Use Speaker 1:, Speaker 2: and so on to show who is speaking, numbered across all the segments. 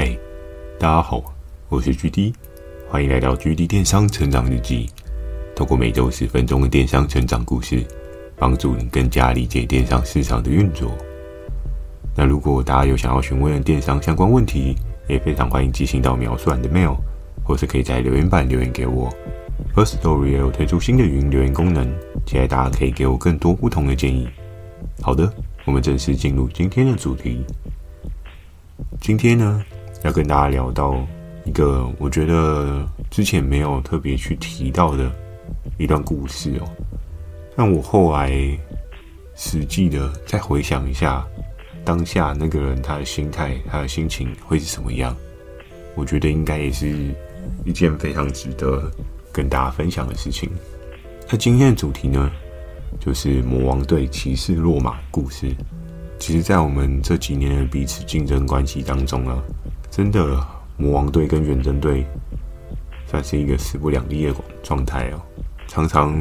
Speaker 1: 嗨，大家好，我是 GD，欢迎来到 GD 电商成长日记。透过每周十分钟的电商成长故事，帮助你更加理解电商市场的运作。那如果大家有想要询问的电商相关问题，也非常欢迎寄信到描述栏的 mail，或是可以在留言板留言给我。Firstory 也有推出新的语音留言功能，期待大家可以给我更多不同的建议。好的，我们正式进入今天的主题。今天呢，要跟大家聊到一个我觉得之前没有特别去提到的一段故事哦。但我后来实际的再回想一下，当下那个人他的心态、他的心情会是什么样？我觉得应该也是一件非常值得跟大家分享的事情。那今天的主题呢，就是魔王队骑士落马故事。其实，在我们这几年的彼此竞争关系当中啊，真的魔王队跟远征队算是一个势不两立的状态哦。常常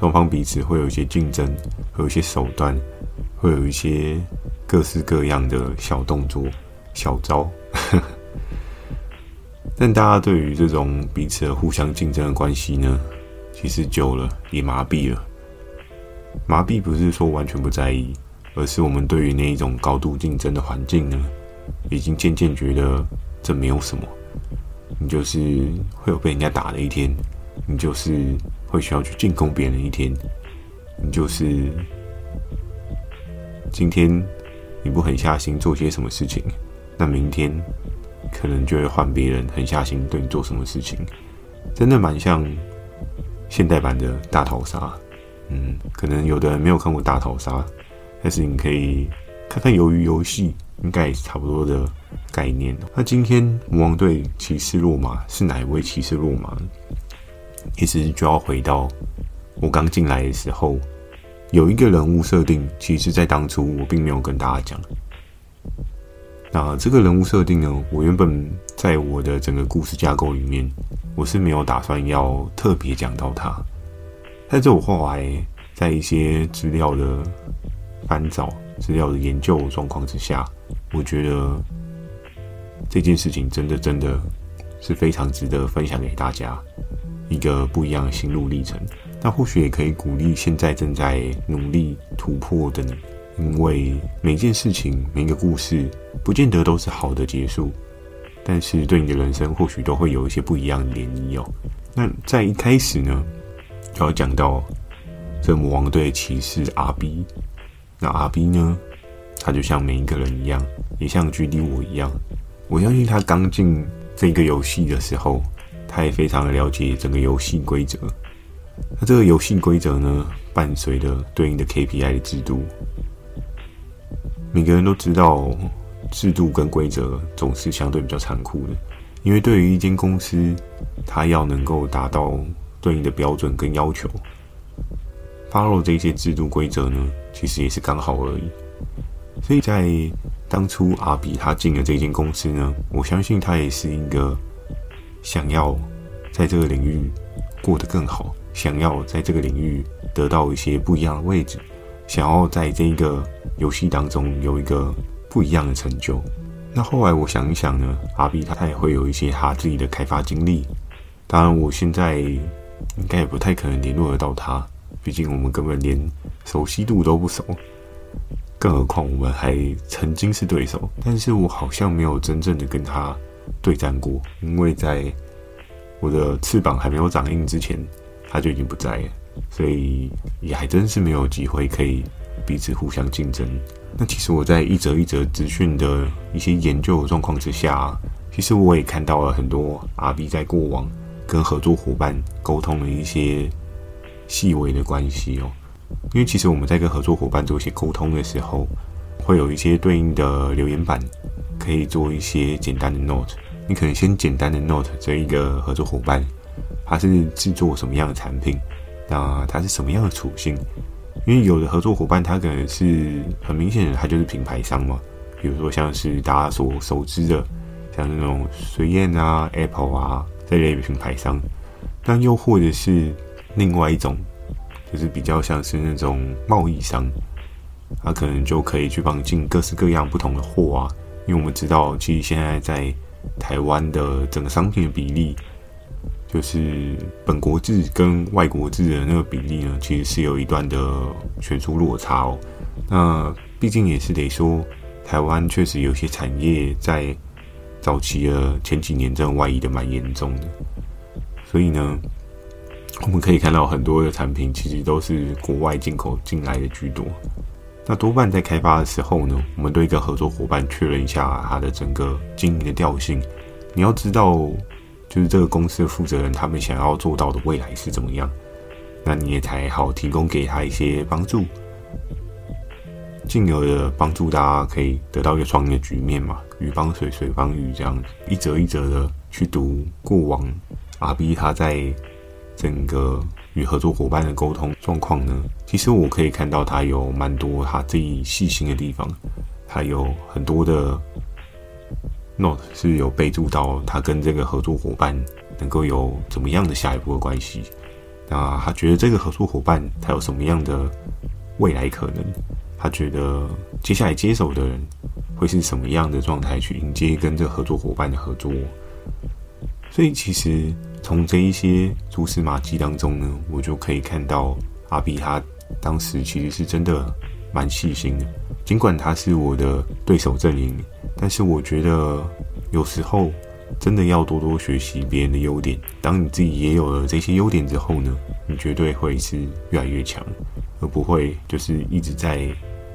Speaker 1: 双方彼此会有一些竞争，会有一些手段，会有一些各式各样的小动作、小招。但大家对于这种彼此的互相竞争的关系呢，其实久了也麻痹了。麻痹不是说完全不在意。而是我们对于那一种高度竞争的环境呢，已经渐渐觉得这没有什么。你就是会有被人家打的一天，你就是会需要去进攻别人的一天，你就是今天你不狠下心做些什么事情，那明天可能就会换别人狠下心对你做什么事情。真的蛮像现代版的大逃杀。嗯，可能有的人没有看过大逃杀。但是你可以看看鱿鱼游戏，应该也是差不多的概念。那今天魔王队骑士落马是哪一位骑士落马？其实就要回到我刚进来的时候，有一个人物设定，其实在当初我并没有跟大家讲。那这个人物设定呢，我原本在我的整个故事架构里面，我是没有打算要特别讲到他。但是我后来在一些资料的翻找资料的研究状况之下，我觉得这件事情真的真的是非常值得分享给大家一个不一样的心路历程。那或许也可以鼓励现在正在努力突破的你，因为每件事情、每个故事，不见得都是好的结束，但是对你的人生或许都会有一些不一样的涟漪哦。那在一开始呢，就要讲到这魔王队骑士阿 B。那阿 B 呢？他就像每一个人一样，也像 GD 我一样。我相信他刚进这个游戏的时候，他也非常的了解整个游戏规则。那这个游戏规则呢，伴随着对应的 KPI 的制度。每个人都知道，制度跟规则总是相对比较残酷的，因为对于一间公司，它要能够达到对应的标准跟要求。Follow 这些制度规则呢，其实也是刚好而已。所以在当初阿比他进了这间公司呢，我相信他也是一个想要在这个领域过得更好，想要在这个领域得到一些不一样的位置，想要在这个游戏当中有一个不一样的成就。那后来我想一想呢，阿比他也会有一些他自己的开发经历。当然，我现在应该也不太可能联络得到他。毕竟我们根本连熟悉度都不熟，更何况我们还曾经是对手。但是我好像没有真正的跟他对战过，因为在我的翅膀还没有长硬之前，他就已经不在了，所以也还真是没有机会可以彼此互相竞争。那其实我在一则一则资讯的一些研究状况之下，其实我也看到了很多 RB 在过往跟合作伙伴沟通的一些。细微的关系哦，因为其实我们在跟合作伙伴做一些沟通的时候，会有一些对应的留言板，可以做一些简单的 note。你可能先简单的 note 这一个合作伙伴，他是制作什么样的产品，那他是什么样的属性？因为有的合作伙伴他可能是很明显的，他就是品牌商嘛，比如说像是大家所熟知的，像那种水燕啊、Apple 啊这类品牌商，那又或者是。另外一种就是比较像是那种贸易商，他可能就可以去帮你进各式各样不同的货啊，因为我们知道，其实现在在台湾的整个商品的比例，就是本国制跟外国制的那个比例呢，其实是有一段的悬殊落差哦。那毕竟也是得说，台湾确实有些产业在早期的前几年，真的外移的蛮严重的，所以呢。我们可以看到很多的产品其实都是国外进口进来的居多。那多半在开发的时候呢，我们对一个合作伙伴确认一下他的整个经营的调性。你要知道，就是这个公司的负责人他们想要做到的未来是怎么样，那你也才好提供给他一些帮助，进而的帮助大家可以得到一个双赢的局面嘛，鱼帮水，水帮鱼这样一折一折的去读过往 RB 他在。整个与合作伙伴的沟通状况呢，其实我可以看到他有蛮多他自己细心的地方，他有很多的 note 是有备注到他跟这个合作伙伴能够有怎么样的下一步的关系。那他觉得这个合作伙伴他有什么样的未来可能？他觉得接下来接手的人会是什么样的状态去迎接跟这个合作伙伴的合作？所以其实。从这一些蛛丝马迹当中呢，我就可以看到阿 B 他当时其实是真的蛮细心的。尽管他是我的对手阵营，但是我觉得有时候真的要多多学习别人的优点。当你自己也有了这些优点之后呢，你绝对会是越来越强，而不会就是一直在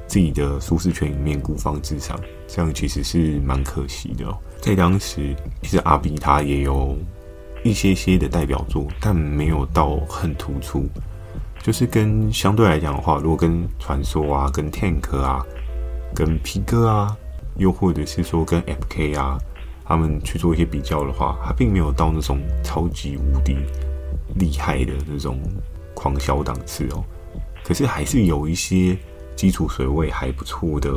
Speaker 1: 自己的舒适圈里面孤芳自赏。这样其实是蛮可惜的。在当时，其实阿 B 他也有。一些些的代表作，但没有到很突出。就是跟相对来讲的话，如果跟传说啊、跟 Tank 啊、跟 P 哥啊，又或者是说跟 FK 啊，他们去做一些比较的话，他并没有到那种超级无敌厉害的那种狂销档次哦。可是还是有一些基础水位还不错的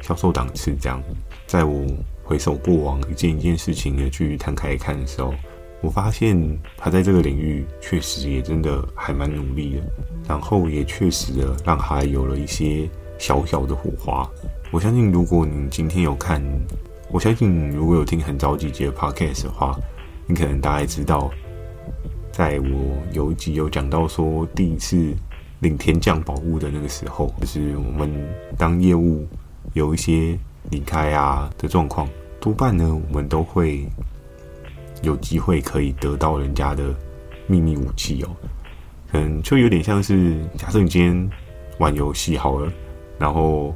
Speaker 1: 销售档次。这样，在我回首过往一件一件事情的去摊开看的时候。我发现他在这个领域确实也真的还蛮努力的，然后也确实的让他有了一些小小的火花。我相信，如果你今天有看，我相信如果有听很早几集的 podcast 的话，你可能大概知道，在我有一集有讲到说第一次领天降宝物的那个时候，就是我们当业务有一些离开啊的状况，多半呢我们都会。有机会可以得到人家的秘密武器哦，可能就有点像是假设你今天玩游戏好了，然后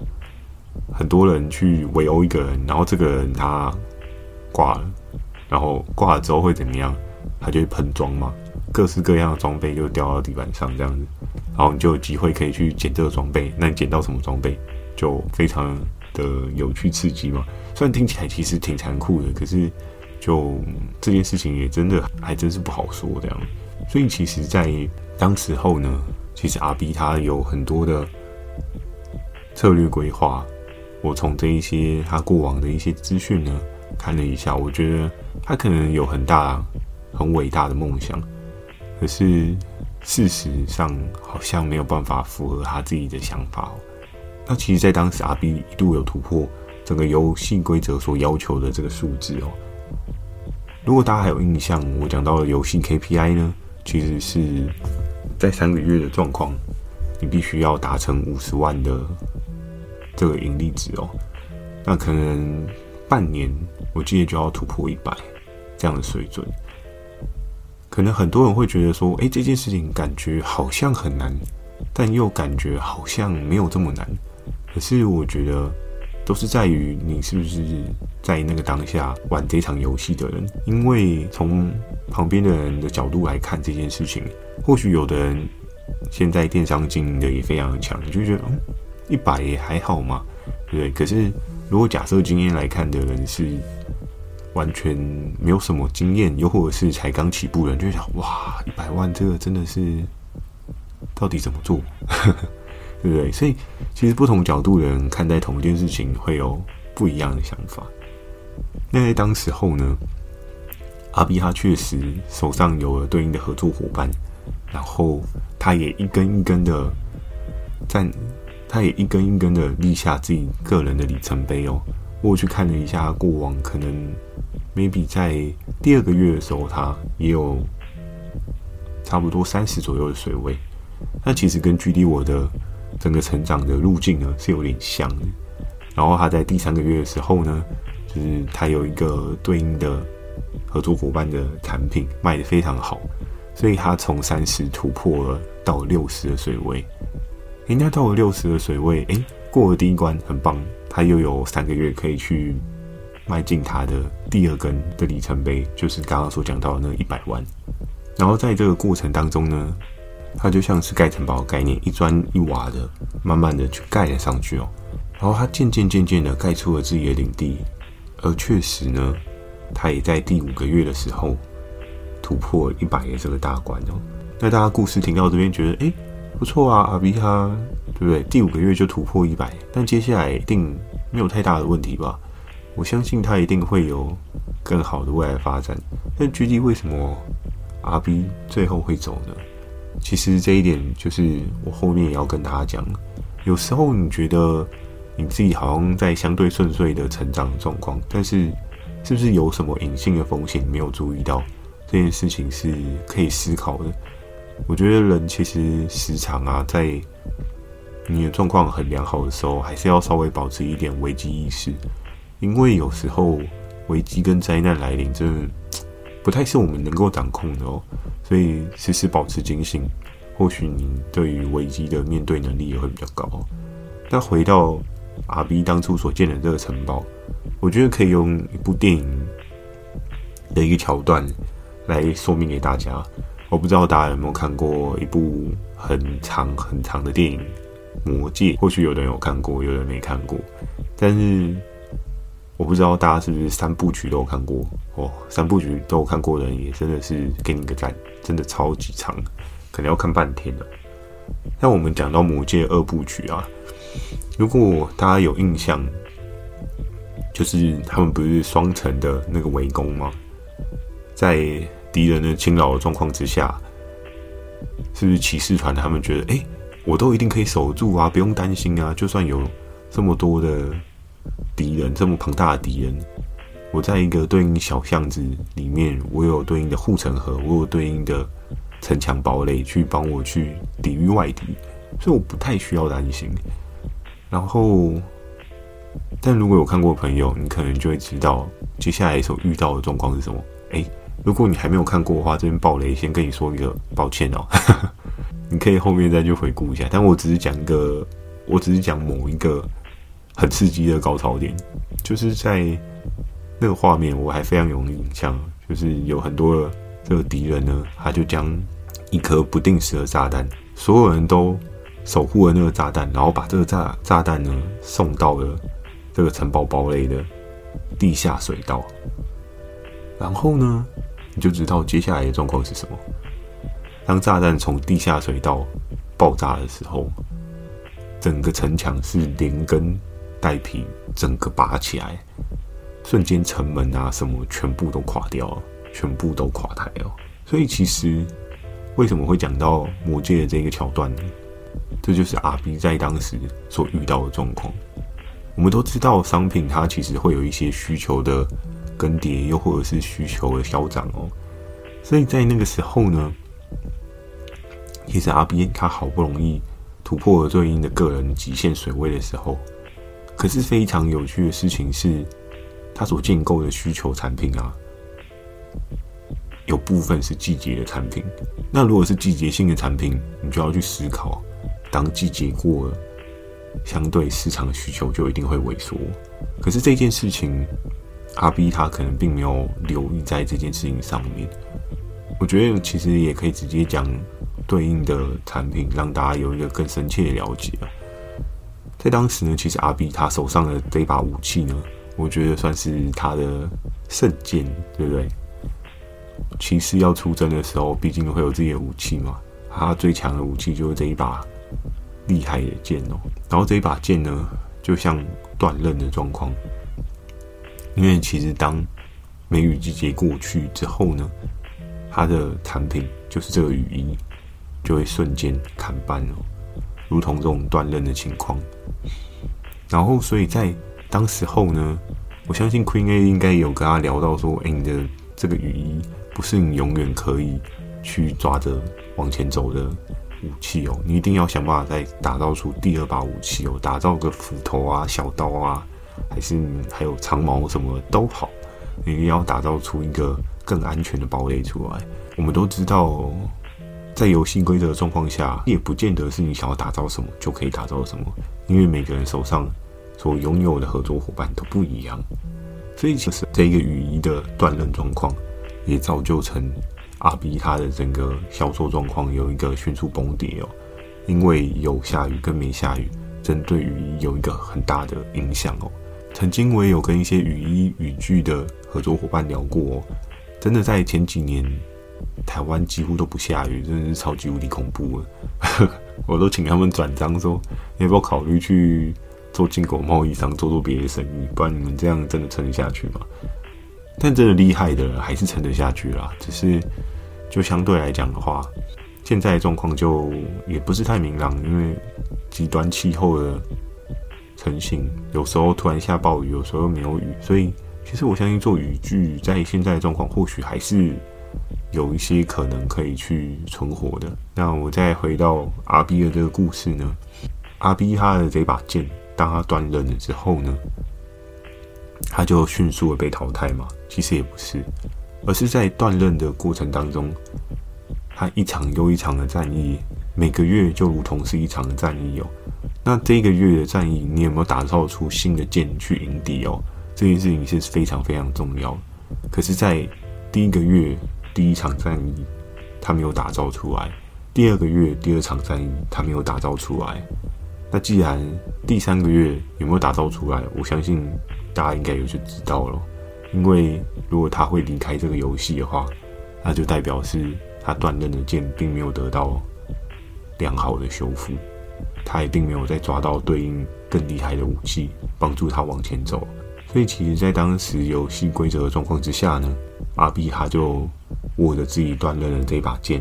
Speaker 1: 很多人去围殴一个人，然后这个人他挂了，然后挂了之后会怎么样？他就会喷装嘛，各式各样的装备就掉到地板上这样子，然后你就有机会可以去捡这个装备。那你捡到什么装备，就非常的有趣刺激嘛。虽然听起来其实挺残酷的，可是。就这件事情也真的还真是不好说这样，所以其实，在当时候呢，其实阿 B 他有很多的策略规划。我从这一些他过往的一些资讯呢，看了一下，我觉得他可能有很大、很伟大的梦想，可是事实上好像没有办法符合他自己的想法。那其实，在当时阿 B 一度有突破整个游戏规则所要求的这个数字哦。如果大家还有印象，我讲到的游戏 KPI 呢，其实是在三个月的状况，你必须要达成五十万的这个盈利值哦。那可能半年，我记得就要突破一百这样的水准。可能很多人会觉得说，哎，这件事情感觉好像很难，但又感觉好像没有这么难。可是我觉得。都是在于你是不是在那个当下玩这场游戏的人，因为从旁边的人的角度来看这件事情，或许有的人现在电商经营的也非常强，你就觉得嗯，一百也还好嘛，对不对？可是如果假设经验来看的人是完全没有什么经验，又或者是才刚起步的人，就想哇，一百万这个真的是到底怎么做？对不对？所以其实不同角度的人看待同一件事情会有不一样的想法。那在当时候呢，阿 B 他确实手上有了对应的合作伙伴，然后他也一根一根的在，他也一根一根的立下自己个人的里程碑哦。我去看了一下过往，可能 maybe 在第二个月的时候，他也有差不多三十左右的水位。那其实跟 GD 我的整个成长的路径呢是有点像的。然后他在第三个月的时候呢，就是他有一个对应的合作伙伴的产品卖得非常好，所以他从三十突破了到六十的水位。人家到了六十的水位，诶，过了第一关，很棒。他又有三个月可以去迈进他的第二根的里程碑，就是刚刚所讲到的那一百万。然后在这个过程当中呢，他就像是盖城堡的概念，一砖一瓦的，慢慢的去盖了上去哦。然后他渐渐渐渐的盖出了自己的领地，而确实呢，他也在第五个月的时候突破一百的这个大关哦。那大家故事听到这边觉得，诶。不错啊，阿 B 他对不对？第五个月就突破一百，但接下来一定没有太大的问题吧？我相信他一定会有更好的未来发展。但具体为什么阿 B 最后会走呢？其实这一点就是我后面也要跟大家讲。有时候你觉得你自己好像在相对顺遂的成长状况，但是是不是有什么隐性的风险没有注意到？这件事情是可以思考的。我觉得人其实时常啊，在你的状况很良好的时候，还是要稍微保持一点危机意识，因为有时候危机跟灾难来临，真的不太是我们能够掌控的哦。所以时时保持警醒，或许你对于危机的面对能力也会比较高。那回到阿 B 当初所建的这个城堡，我觉得可以用一部电影的一个桥段来说明给大家。我不知道大家有没有看过一部很长很长的电影《魔戒》，或许有的人有看过，有的人没看过。但是我不知道大家是不是三部曲都有看过哦？三部曲都有看过的人也真的是给你个赞，真的超级长，可能要看半天了。那我们讲到《魔戒》二部曲啊，如果大家有印象，就是他们不是双城的那个围攻吗？在敌人的侵扰的状况之下，是不是骑士团他们觉得，哎，我都一定可以守住啊，不用担心啊。就算有这么多的敌人，这么庞大的敌人，我在一个对应小巷子里面，我有对应的护城河，我有对应的城墙堡垒去帮我去抵御外敌，所以我不太需要担心。然后，但如果有看过朋友，你可能就会知道接下来所遇到的状况是什么。哎。如果你还没有看过的话，这边爆雷，先跟你说一个抱歉哦。你可以后面再去回顾一下，但我只是讲一个，我只是讲某一个很刺激的高潮点，就是在那个画面，我还非常有印象，就是有很多的这个敌人呢，他就将一颗不定时的炸弹，所有人都守护了那个炸弹，然后把这个炸炸弹呢送到了这个城堡堡垒的地下水道，然后呢，你就知道接下来的状况是什么。当炸弹从地下水道爆炸的时候，整个城墙是连根带皮，整个拔起来，瞬间城门啊什么全部都垮掉了，全部都垮台了。所以其实为什么会讲到魔界的这个桥段呢？这就是阿 B 在当时所遇到的状况。我们都知道商品它其实会有一些需求的。更迭，又或者是需求的消长哦，所以在那个时候呢，其实阿 B 他好不容易突破了对应的个人极限水位的时候，可是非常有趣的事情是，他所建构的需求产品啊，有部分是季节的产品。那如果是季节性的产品，你就要去思考，当季节过了，相对市场的需求就一定会萎缩。可是这件事情。阿 B 他可能并没有留意在这件事情上面，我觉得其实也可以直接讲对应的产品，让大家有一个更深切的了解。在当时呢，其实阿 B 他手上的这把武器呢，我觉得算是他的圣剑，对不对？骑士要出征的时候，毕竟会有自己的武器嘛。他最强的武器就是这一把厉害的剑哦。然后这一把剑呢，就像断刃的状况。因为其实当梅雨季节过去之后呢，它的产品就是这个雨衣，就会瞬间砍半哦，如同这种断刃的情况。然后，所以在当时候呢，我相信 Queen A 应该有跟他聊到说，哎、你的这个雨衣不是你永远可以去抓着往前走的武器哦，你一定要想办法再打造出第二把武器哦，打造个斧头啊、小刀啊，还是还有长矛什么都好，你要打造出一个更安全的堡垒出来。我们都知道，在游戏规则的状况下，也不见得是你想要打造什么就可以打造什么，因为每个人手上所拥有的合作伙伴都不一样，所以其实这一个雨衣的断刃状况也造就成。阿 B 它的整个销售状况有一个迅速崩跌哦，因为有下雨跟没下雨，针对雨衣有一个很大的影响哦。曾经我也有跟一些雨衣雨具的合作伙伴聊过哦，真的在前几年台湾几乎都不下雨，真的是超级无敌恐怖了。我都请他们转账说，你要不要考虑去做进口贸易商，做做别的生意，不然你们这样真的撑得下去吗？但真的厉害的还是撑得下去啦，只是就相对来讲的话，现在的状况就也不是太明朗，因为极端气候的成型，有时候突然下暴雨，有时候又没有雨，所以其实我相信做雨具在现在的状况，或许还是有一些可能可以去存活的。那我再回到阿 B 的这个故事呢阿 B 他的这把剑，当他断刃了之后呢，他就迅速的被淘汰嘛？其实也不是，而是在断刃的过程当中，他一场又一场的战役，每个月就如同是一场的战役哦。那这个月的战役，你有没有打造出新的剑去迎敌哦？这件事情是非常非常重要。可是，在第一个月第一场战役，他没有打造出来；第二个月第二场战役，他没有打造出来。那既然第三个月有没有打造出来？我相信。大家应该有就知道了，因为如果他会离开这个游戏的话，那就代表是他断刃的剑并没有得到良好的修复，他也并没有再抓到对应更厉害的武器帮助他往前走。所以，其实，在当时游戏规则的状况之下呢阿 b 他就握着自己断刃的这把剑，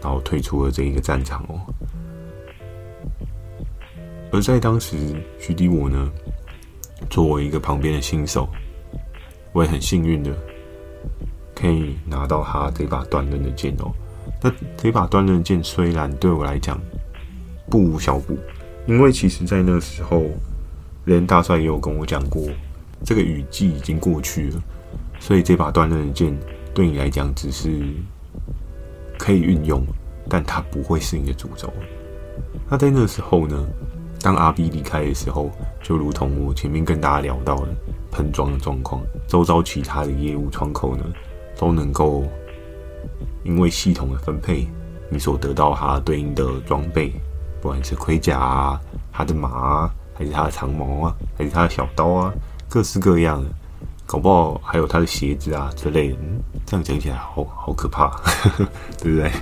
Speaker 1: 然后退出了这一个战场哦。而在当时，徐迪我呢，作为一个旁边的新手，我也很幸运的可以拿到他这把断刃的剑哦。那这把断刃剑虽然对我来讲不无小补，因为其实在那时候，连大帅也有跟我讲过，这个雨季已经过去了，所以这把断刃的剑对你来讲只是可以运用，但它不会是你的主轴。那在那时候呢，当阿 B 离开的时候，就如同我前面跟大家聊到的喷装的状况，周遭其他的业务窗口呢，都能够因为系统的分配，你所得到它对应的装备，不管是盔甲啊、它的马啊，还是它的长矛啊，还是它的小刀啊，各式各样的，搞不好还有它的鞋子啊之类的。嗯，这样讲起来好好可怕，对不对？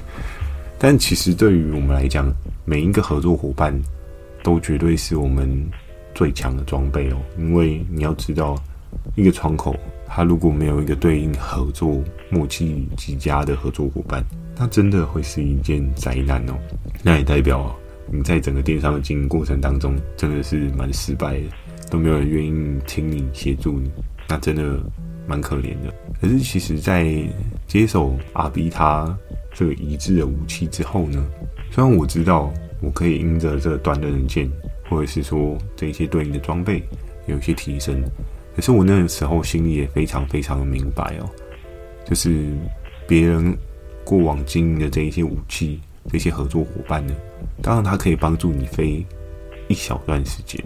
Speaker 1: 但其实对于我们来讲，每一个合作伙伴。都绝对是我们最强的装备哦，因为你要知道，一个窗口它如果没有一个对应合作默契极佳的合作伙伴，那真的会是一件灾难哦。那也代表你在整个电商的经营过程当中，真的是蛮失败的，都没有人愿意听你协助你，那真的蛮可怜的。可是其实，在接手阿 B 他这个一致的武器之后呢，虽然我知道。我可以因着这个断刃的剑，或者是说这一些对应的装备有一些提升，可是我那个时候心里也非常非常的明白哦，就是别人过往经营的这一些武器，这些合作伙伴呢，当然他可以帮助你飞一小段时间，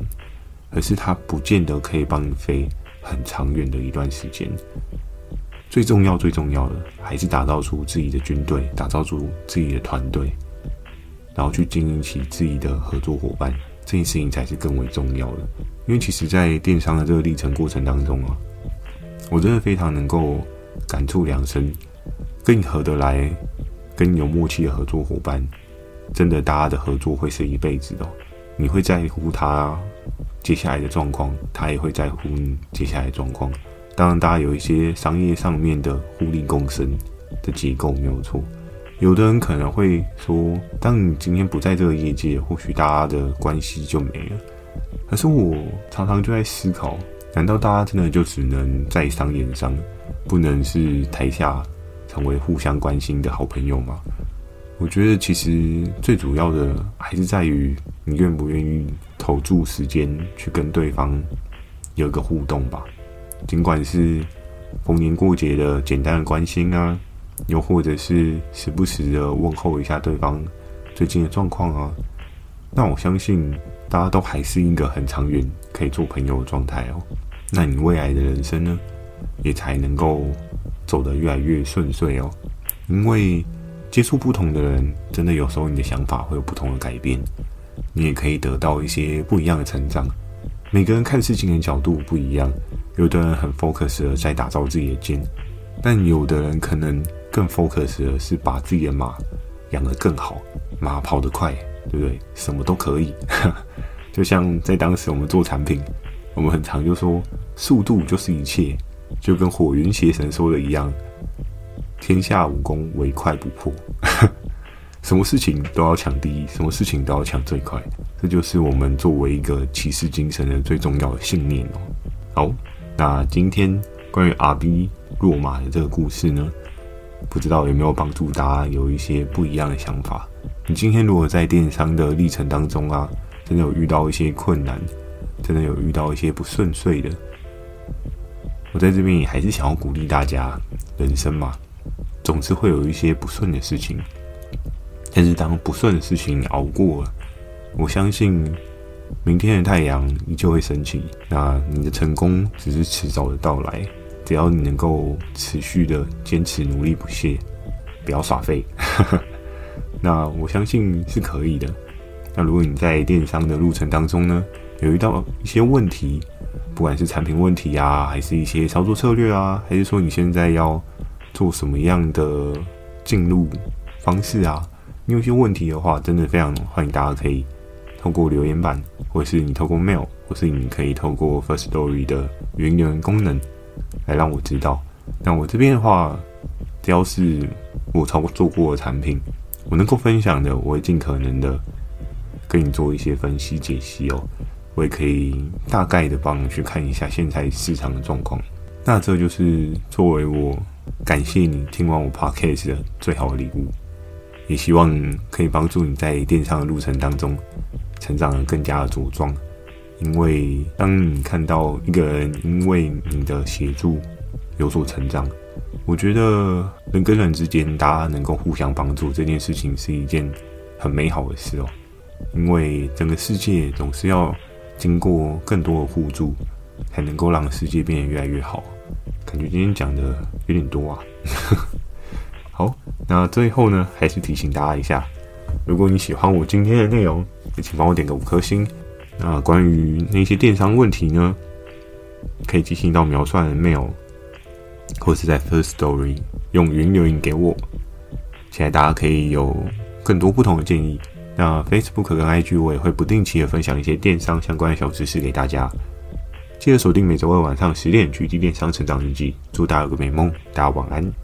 Speaker 1: 可是他不见得可以帮你飞很长远的一段时间。最重要最重要的还是打造出自己的军队，打造出自己的团队。然后去经营起自己的合作伙伴，这件事情才是更为重要的。因为其实，在电商的这个历程过程当中啊，我真的非常能够感触良深。跟你合得来、跟你有默契的合作伙伴，真的大家的合作会是一辈子的。你会在乎他接下来的状况，他也会在乎你接下来的状况。当然，大家有一些商业上面的互利共生的结构没有错。有的人可能会说，当你今天不在这个业界，或许大家的关系就没了。可是我常常就在思考，难道大家真的就只能在商言商，不能是台下成为互相关心的好朋友吗？我觉得其实最主要的还是在于你愿不愿意投注时间去跟对方有一个互动吧。尽管是逢年过节的简单的关心啊，又或者是时不时的问候一下对方最近的状况啊，那我相信大家都还是一个很长远可以做朋友的状态哦。那你未来的人生呢，也才能够走得越来越顺遂哦，因为。接触不同的人，真的有时候你的想法会有不同的改变，你也可以得到一些不一样的成长。每个人看事情的角度不一样，有的人很 focus 的在打造自己的剑，但有的人可能更 focus 的是把自己的马养得更好，马跑得快，对不对？什么都可以。就像在当时我们做产品，我们很常就说速度就是一切，就跟火云邪神说的一样。天下武功唯快不破，什么事情都要抢第一，什么事情都要抢最快，这就是我们作为一个骑士精神的最重要的信念哦。好，那今天关于阿 B 落马的这个故事呢，不知道有没有帮助大家有一些不一样的想法？你今天如果在电商的历程当中啊，真的有遇到一些困难，真的有遇到一些不顺遂的，我在这边也还是想要鼓励大家，人生嘛。总是会有一些不顺的事情，但是当不顺的事情熬过了，我相信明天的太阳依旧会升起。那你的成功只是迟早的到来，只要你能够持续的坚持、努力不懈，不要耍废，那我相信是可以的。那如果你在电商的路程当中呢，有遇到一些问题，不管是产品问题啊，还是一些操作策略啊，还是说你现在要做什么样的进入方式啊？你有些问题的话，真的非常欢迎大家可以透过留言板，或是你透过 mail，或是你可以透过 First Story 的语音留言功能来让我知道。那我这边的话，只要是我操作过的产品，我能够分享的，我会尽可能的跟你做一些分析解析哦。我也可以大概的帮你去看一下现在市场的状况。那这就是作为我。感谢你听完我 podcast 的最好的礼物，也希望可以帮助你在电商的路程当中成长得更加的茁壮。因为当你看到一个人因为你的协助有所成长，我觉得人跟人之间大家能够互相帮助这件事情是一件很美好的事哦。因为整个世界总是要经过更多的互助，才能够让世界变得越来越好。感觉今天讲的有点多啊。好，那最后呢，还是提醒大家一下，如果你喜欢我今天的内容，也请帮我点个五颗星。那关于那些电商问题呢，可以寄信到描述的 mail，或是在 First Story 用语音留言给我。期待大家可以有更多不同的建议。那 Facebook 跟 IG 我也会不定期的分享一些电商相关的小知识给大家。记得锁定每周二晚上十点《橘地电商成长日记》，祝大家有个美梦，大家晚安。